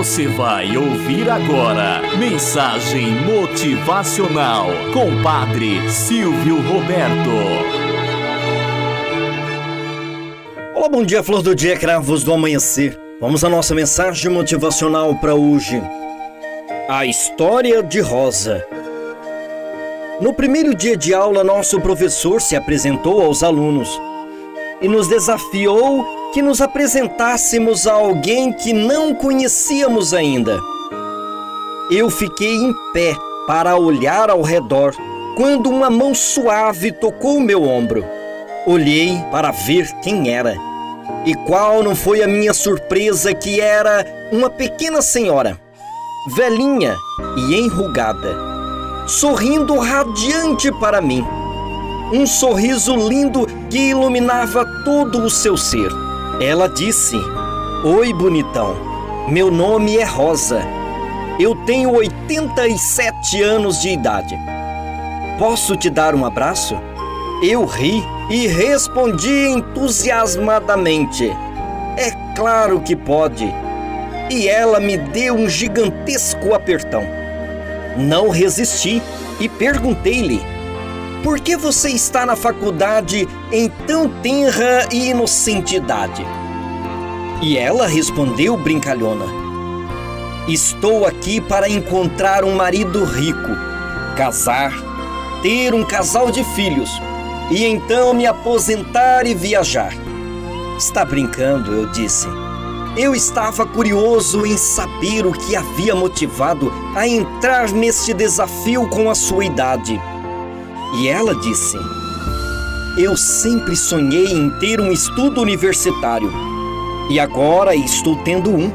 Você vai ouvir agora Mensagem Motivacional com Padre Silvio Roberto. Olá, bom dia, flor do dia, cravos do amanhecer. Vamos à nossa mensagem motivacional para hoje. A história de Rosa. No primeiro dia de aula, nosso professor se apresentou aos alunos e nos desafiou que nos apresentássemos a alguém que não conhecíamos ainda. Eu fiquei em pé para olhar ao redor quando uma mão suave tocou meu ombro. Olhei para ver quem era. E qual não foi a minha surpresa que era uma pequena senhora, velhinha e enrugada, sorrindo radiante para mim um sorriso lindo que iluminava todo o seu ser. Ela disse: Oi, bonitão. Meu nome é Rosa. Eu tenho 87 anos de idade. Posso te dar um abraço? Eu ri e respondi entusiasmadamente: É claro que pode. E ela me deu um gigantesco apertão. Não resisti e perguntei-lhe: por que você está na faculdade em tão tenra e inocente idade? E ela respondeu brincalhona: Estou aqui para encontrar um marido rico, casar, ter um casal de filhos e então me aposentar e viajar. Está brincando, eu disse. Eu estava curioso em saber o que havia motivado a entrar neste desafio com a sua idade. E ela disse: Eu sempre sonhei em ter um estudo universitário e agora estou tendo um.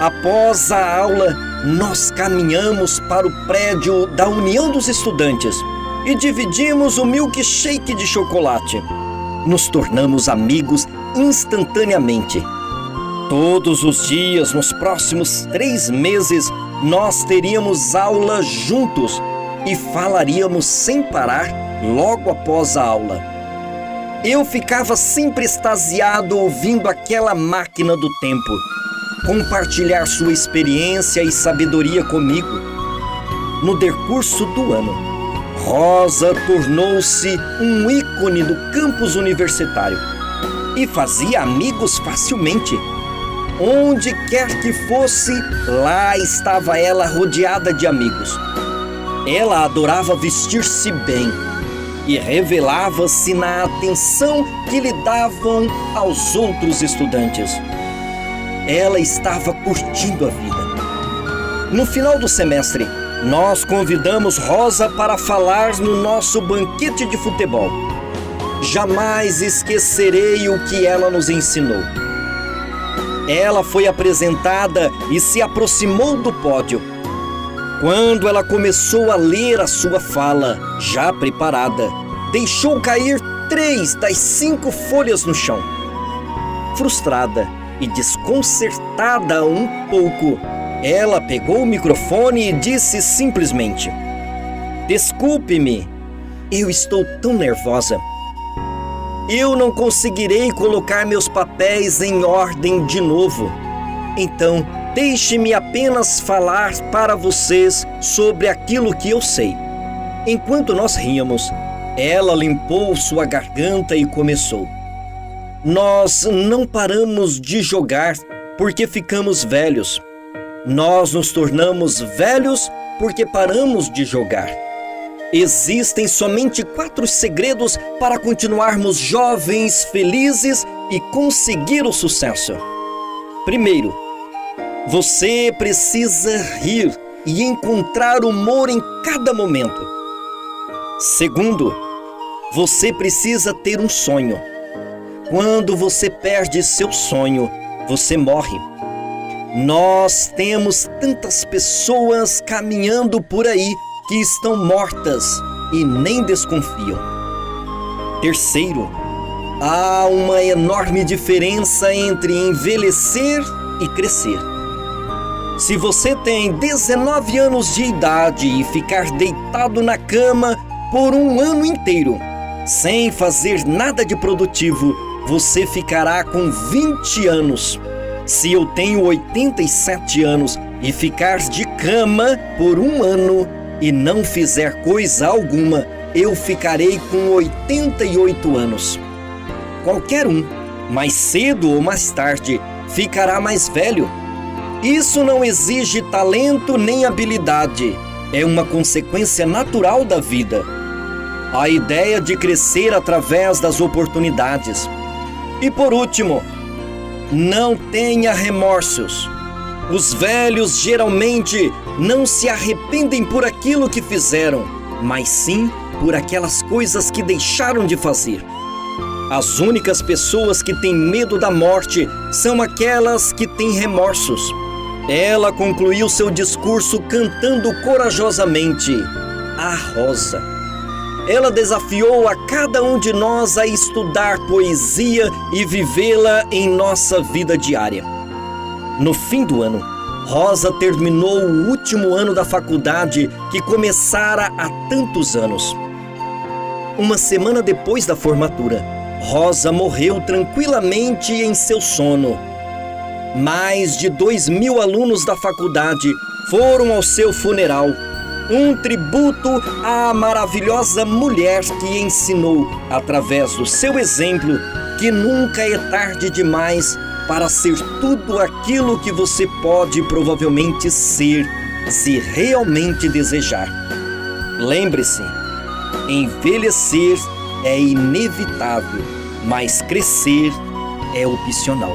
Após a aula, nós caminhamos para o prédio da União dos Estudantes e dividimos o milkshake de chocolate. Nos tornamos amigos instantaneamente. Todos os dias, nos próximos três meses, nós teríamos aula juntos e falaríamos sem parar logo após a aula. Eu ficava sempre extasiado ouvindo aquela máquina do tempo compartilhar sua experiência e sabedoria comigo. No decurso do ano, Rosa tornou-se um ícone do campus universitário e fazia amigos facilmente. Onde quer que fosse, lá estava ela rodeada de amigos. Ela adorava vestir-se bem e revelava-se na atenção que lhe davam aos outros estudantes. Ela estava curtindo a vida. No final do semestre, nós convidamos Rosa para falar no nosso banquete de futebol. Jamais esquecerei o que ela nos ensinou. Ela foi apresentada e se aproximou do pódio quando ela começou a ler a sua fala, já preparada, deixou cair três das cinco folhas no chão. Frustrada e desconcertada um pouco, ela pegou o microfone e disse simplesmente: Desculpe-me, eu estou tão nervosa. Eu não conseguirei colocar meus papéis em ordem de novo. Então, Deixe-me apenas falar para vocês sobre aquilo que eu sei. Enquanto nós ríamos, ela limpou sua garganta e começou. Nós não paramos de jogar porque ficamos velhos. Nós nos tornamos velhos porque paramos de jogar. Existem somente quatro segredos para continuarmos jovens, felizes e conseguir o sucesso. Primeiro, você precisa rir e encontrar humor em cada momento. Segundo, você precisa ter um sonho. Quando você perde seu sonho, você morre. Nós temos tantas pessoas caminhando por aí que estão mortas e nem desconfiam. Terceiro, há uma enorme diferença entre envelhecer e crescer. Se você tem 19 anos de idade e ficar deitado na cama por um ano inteiro, sem fazer nada de produtivo, você ficará com 20 anos. Se eu tenho 87 anos e ficar de cama por um ano e não fizer coisa alguma, eu ficarei com 88 anos. Qualquer um, mais cedo ou mais tarde, ficará mais velho. Isso não exige talento nem habilidade, é uma consequência natural da vida. A ideia de crescer através das oportunidades. E por último, não tenha remorsos. Os velhos geralmente não se arrependem por aquilo que fizeram, mas sim por aquelas coisas que deixaram de fazer. As únicas pessoas que têm medo da morte são aquelas que têm remorsos. Ela concluiu seu discurso cantando corajosamente a rosa. Ela desafiou a cada um de nós a estudar poesia e vivê-la em nossa vida diária. No fim do ano, Rosa terminou o último ano da faculdade que começara há tantos anos. Uma semana depois da formatura, Rosa morreu tranquilamente em seu sono. Mais de dois mil alunos da faculdade foram ao seu funeral. Um tributo à maravilhosa mulher que ensinou, através do seu exemplo, que nunca é tarde demais para ser tudo aquilo que você pode provavelmente ser, se realmente desejar. Lembre-se, envelhecer é inevitável, mas crescer é opcional.